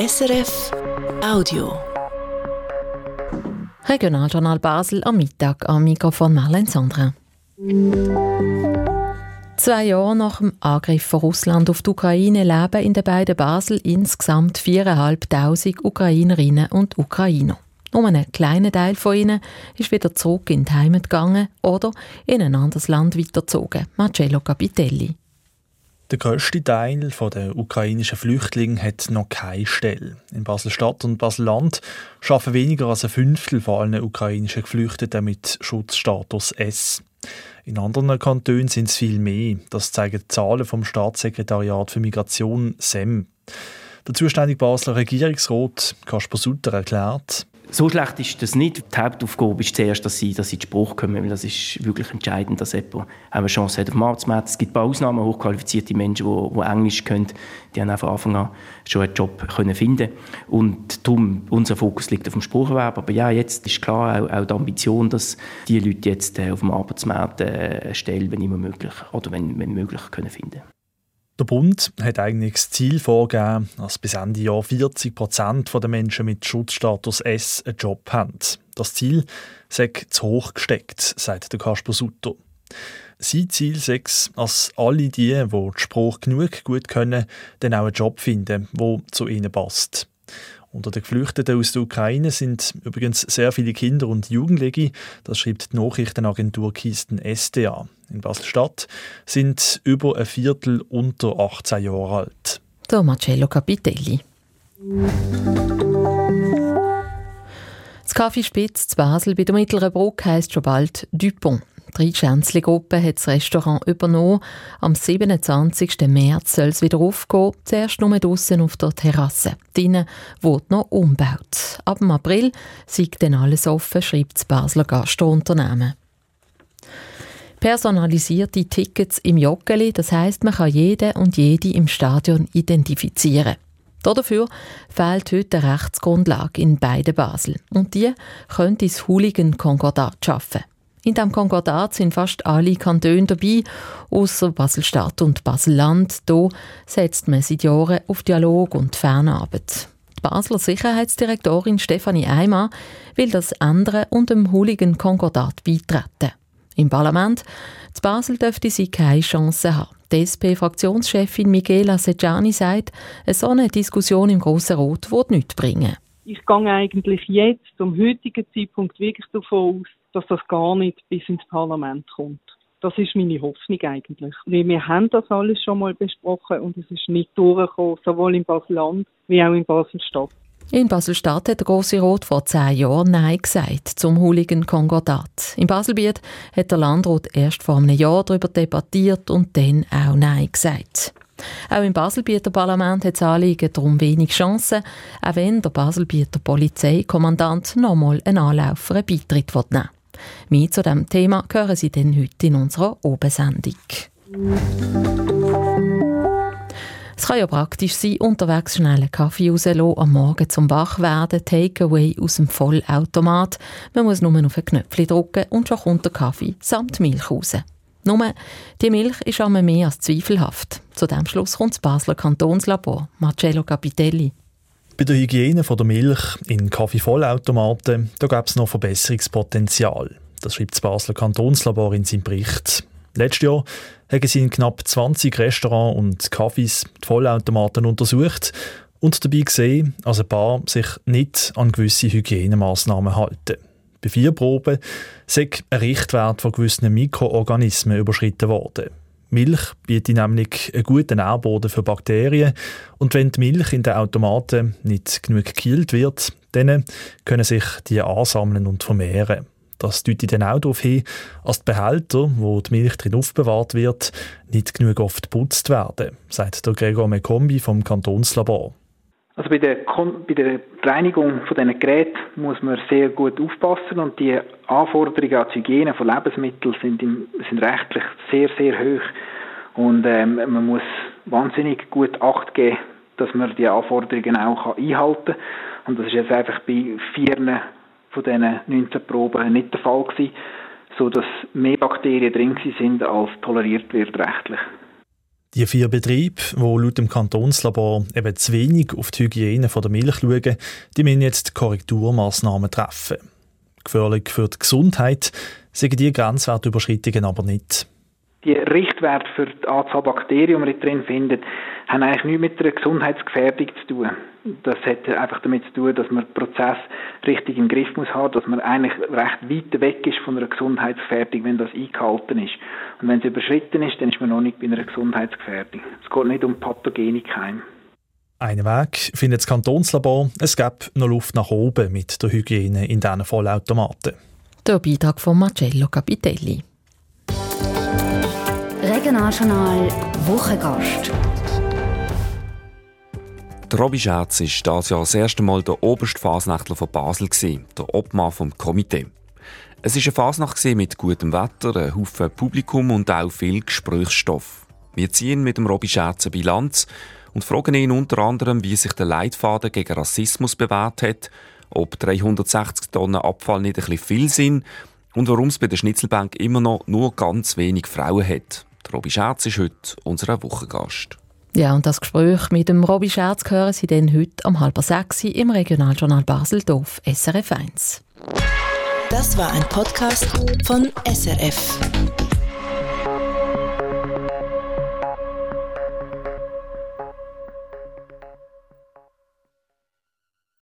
SRF Audio. Regionaljournal Basel am Mittag am Mikrofon Marlene Sandra. Zwei Jahre nach dem Angriff von Russland auf die Ukraine leben in den beiden Basel insgesamt 4'500 Ukrainerinnen und Ukrainer. Nur ein kleiner Teil von ihnen ist wieder zurück in die Heimat gegangen oder in ein anderes Land weitergezogen. Marcello Capitelli. Der grösste Teil der ukrainischen Flüchtlinge hat noch keine Stelle. In Basel-Stadt und Basel-Land arbeiten weniger als ein Fünftel von allen ukrainischen Geflüchteten mit Schutzstatus S. In anderen Kantonen sind es viel mehr. Das zeigen die Zahlen vom Staatssekretariat für Migration SEM. Der zuständige Basler Regierungsrat Kasper Sutter erklärt, so schlecht ist das nicht. Die Hauptaufgabe ist zuerst, dass sie, dass sie in Spruch kommen, weil das ist wirklich entscheidend, dass jemand eine Chance hat auf dem Arbeitsmarkt. Es gibt ein paar Ausnahmen, hochqualifizierte Menschen, die, die Englisch können, die haben von Anfang an schon einen Job können finden Und darum, unser Fokus liegt auf dem Sprucherwerb. Aber ja, jetzt ist klar auch, auch die Ambition, dass die Leute jetzt äh, auf dem Arbeitsmarkt äh, eine Stelle, wenn immer möglich, oder wenn, wenn möglich, können finden der Bund hat eigentlich das Ziel vorgegeben, dass bis Ende Jahr 40 Prozent der Menschen mit Schutzstatus S einen Job haben. Das Ziel sei zu hoch gesteckt, sagt der Kasper Sutter. Sein Ziel sei dass alle die, die den Spruch genug gut können, dann auch einen Job finden, der zu ihnen passt. Unter den Geflüchteten aus der Ukraine sind übrigens sehr viele Kinder und Jugendliche, das schreibt die Nachrichtenagentur Kisten SDA. In Basel-Stadt sind über ein Viertel unter 18 Jahre alt. Der Marcello Capitelli. Das Café Spitz zu Basel bei der Mittleren Brücke heisst schon bald Dupont. Die Schänzli-Gruppe hat das Restaurant übernommen. Am 27. März soll es wieder aufgehen, zuerst nur draussen auf der Terrasse. Drinnen wird noch umgebaut. Ab dem April sei dann alles offen, schreibt das Basler Gastrounternehmen. Personalisierte Tickets im Joggeli, das heißt, man kann jeden und jede im Stadion identifizieren. Dafür fehlt heute eine Rechtsgrundlage in beiden Basel. Und die könnte das Hooligan-Konkordat schaffen. In diesem Konkordat sind fast alle Kantone dabei, außer Basel-Stadt und Basel-Land. Hier setzt man seit Jahren auf Dialog und Fernarbeit. Die Basler Sicherheitsdirektorin Stefanie Eimer will das ändern und dem Hooligan-Konkordat beitreten. Im Parlament zu Basel dürfte sie keine Chance haben. Die SP-Fraktionschefin Michela Sejani sagt, eine solche Diskussion im Grossen Rot wird nichts bringen. Ich gehe eigentlich jetzt, zum heutigen Zeitpunkt, wirklich davon aus, dass das gar nicht bis ins Parlament kommt. Das ist meine Hoffnung eigentlich. Weil wir haben das alles schon mal besprochen und es ist nicht durchgekommen, sowohl in Basel-Land wie auch in Basel-Stadt. In Basel-Stadt hat der Grosse Rot vor zehn Jahren Nein gesagt zum Hooligan-Konkordat. In Baselbiet hat der Landrat erst vor einem Jahr darüber debattiert und dann auch Nein gesagt. Auch im Baselbieter Parlament hat das Anliegen darum wenig Chancen, auch wenn der Baselbieter Polizeikommandant nochmal einen Anlauf für einen Beitritt nehmen will. Mehr zu diesem Thema hören Sie dann heute in unserer Obensendung. Es kann ja praktisch sein, unterwegs schnell einen Kaffee rauslassen, am Morgen zum Wachwerden, Takeaway aus dem Vollautomat. Man muss nur auf ein Knöpfchen drücken und schon kommt der Kaffee samt Milch raus. Nur, die Milch ist einmal mehr als zweifelhaft. Zu diesem Schluss kommt das Basler Kantonslabor, Marcello Capitelli. Bei der Hygiene von der Milch in Kaffeevollautomaten gäbe es noch Verbesserungspotenzial. Das schreibt das Basler Kantonslabor in seinem Bericht. Letztes Jahr haben sie in knapp 20 Restaurants und Cafés die Vollautomaten untersucht und dabei gesehen, dass ein paar sich nicht an gewisse Hygienemaßnahmen halten. Bei vier Proben sei ein Richtwert von gewissen Mikroorganismen überschritten worden. Milch bietet nämlich einen guten Nährboden für Bakterien und wenn die Milch in den Automaten nicht genug gekühlt wird, dann können sich die ansammeln und vermehren. Das deutet dann auch darauf hin, dass die Behälter, wo die Milch drin aufbewahrt wird, nicht genug oft geputzt werden, sagt der Gregor Mekombi vom Kantonslabor. Also bei der, bei der Reinigung von diesen Geräten muss man sehr gut aufpassen und die Anforderungen an die Hygiene von Lebensmitteln sind, im, sind rechtlich sehr, sehr hoch. Und ähm, man muss wahnsinnig gut Acht geben, dass man die Anforderungen auch einhalten kann. Und das ist jetzt einfach bei vier von diesen 19 Proben nicht der Fall gewesen, sodass mehr Bakterien drin sind, als toleriert wird rechtlich. Die vier Betriebe, die laut dem Kantonslabor eben zu wenig auf die Hygiene der Milch schauen, die müssen jetzt Korrekturmaßnahmen treffen. Gefährlich für die Gesundheit sind die Grenzwertüberschreitungen aber nicht. Die Richtwerte für die Anzahl Bakterien, die man drin findet, haben eigentlich nichts mit einer Gesundheitsgefährdung zu tun. Das hat einfach damit zu tun, dass man den Prozess richtig im Griff muss haben, dass man eigentlich recht weit weg ist von einer Gesundheitsgefährdung, wenn das eingehalten ist. Und wenn es überschritten ist, dann ist man noch nicht bei einer Gesundheitsgefährdung. Es geht nicht um pathogene Keime. Einen Weg findet das Kantonslabor. Es gibt noch Luft nach oben mit der Hygiene in diesen Vollautomaten. Der Beitrag von Marcello Capitelli. Regionaljournal Wochengast. Der Robby Scherz war dieses Jahr das erste Mal der oberste Fasnachtler von Basel, der Obmann vom Komitee. Es war eine Fasnacht mit gutem Wetter, einem Haufen Publikum und auch viel Gesprächsstoff. Wir ziehen mit dem Robby Scherz eine Bilanz und fragen ihn unter anderem, wie sich der Leitfaden gegen Rassismus bewährt hat, ob 360 Tonnen Abfall nicht ein bisschen viel sind und warum es bei der Schnitzelbank immer noch nur ganz wenig Frauen hat. Der Robby Scherz ist heute unser Wochengast. Ja, und das Gespräch mit dem Robby Scherz hören Sie dann heute um halb sechs im Regionaljournal Basel-Dorf SRF 1. Das war ein Podcast von SRF.